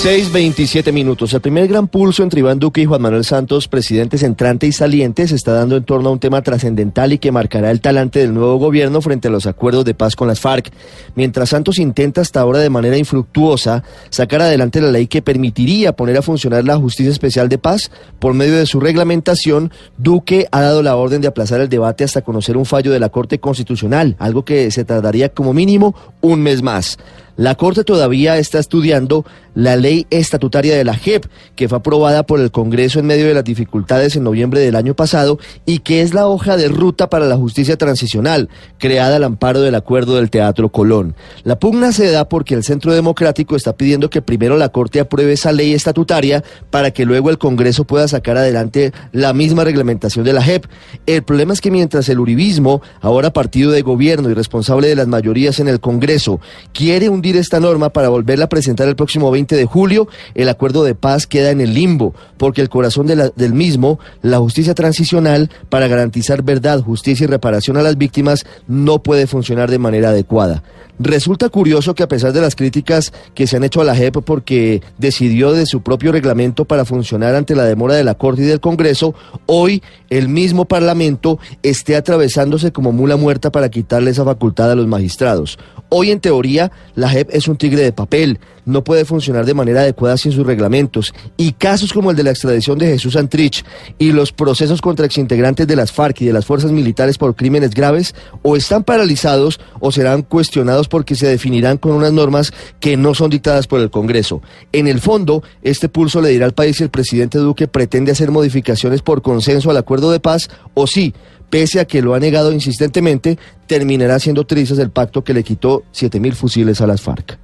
6.27 minutos. El primer gran pulso entre Iván Duque y Juan Manuel Santos, presidentes entrante y saliente, se está dando en torno a un tema trascendental y que marcará el talante del nuevo gobierno frente a los acuerdos de paz con las FARC. Mientras Santos intenta hasta ahora de manera infructuosa sacar adelante la ley que permitiría poner a funcionar la Justicia Especial de Paz, por medio de su reglamentación, Duque ha dado la orden de aplazar el debate hasta conocer un fallo de la Corte Constitucional, algo que se tardaría como mínimo un mes más. La Corte todavía está estudiando la ley estatutaria de la JEP, que fue aprobada por el Congreso en medio de las dificultades en noviembre del año pasado y que es la hoja de ruta para la justicia transicional, creada al amparo del acuerdo del Teatro Colón. La pugna se da porque el Centro Democrático está pidiendo que primero la Corte apruebe esa ley estatutaria para que luego el Congreso pueda sacar adelante la misma reglamentación de la JEP. El problema es que mientras el Uribismo, ahora partido de gobierno y responsable de las mayorías en el Congreso, quiere esta norma para volverla a presentar el próximo 20 de julio, el acuerdo de paz queda en el limbo, porque el corazón del mismo, la justicia transicional, para garantizar verdad, justicia y reparación a las víctimas, no puede funcionar de manera adecuada. Resulta curioso que a pesar de las críticas que se han hecho a la JEP porque decidió de su propio reglamento para funcionar ante la demora de la Corte y del Congreso, hoy el mismo Parlamento esté atravesándose como mula muerta para quitarle esa facultad a los magistrados. Hoy en teoría la JEP es un tigre de papel, no puede funcionar de manera adecuada sin sus reglamentos y casos como el de la extradición de Jesús Antrich y los procesos contra exintegrantes de las FARC y de las fuerzas militares por crímenes graves o están paralizados o serán cuestionados porque se definirán con unas normas que no son dictadas por el Congreso. En el fondo, este pulso le dirá al país si el presidente Duque pretende hacer modificaciones por consenso al acuerdo de paz o sí, pese a que lo ha negado insistentemente, terminará siendo trizas el pacto que le quitó 7.000 fusiles a las FARC.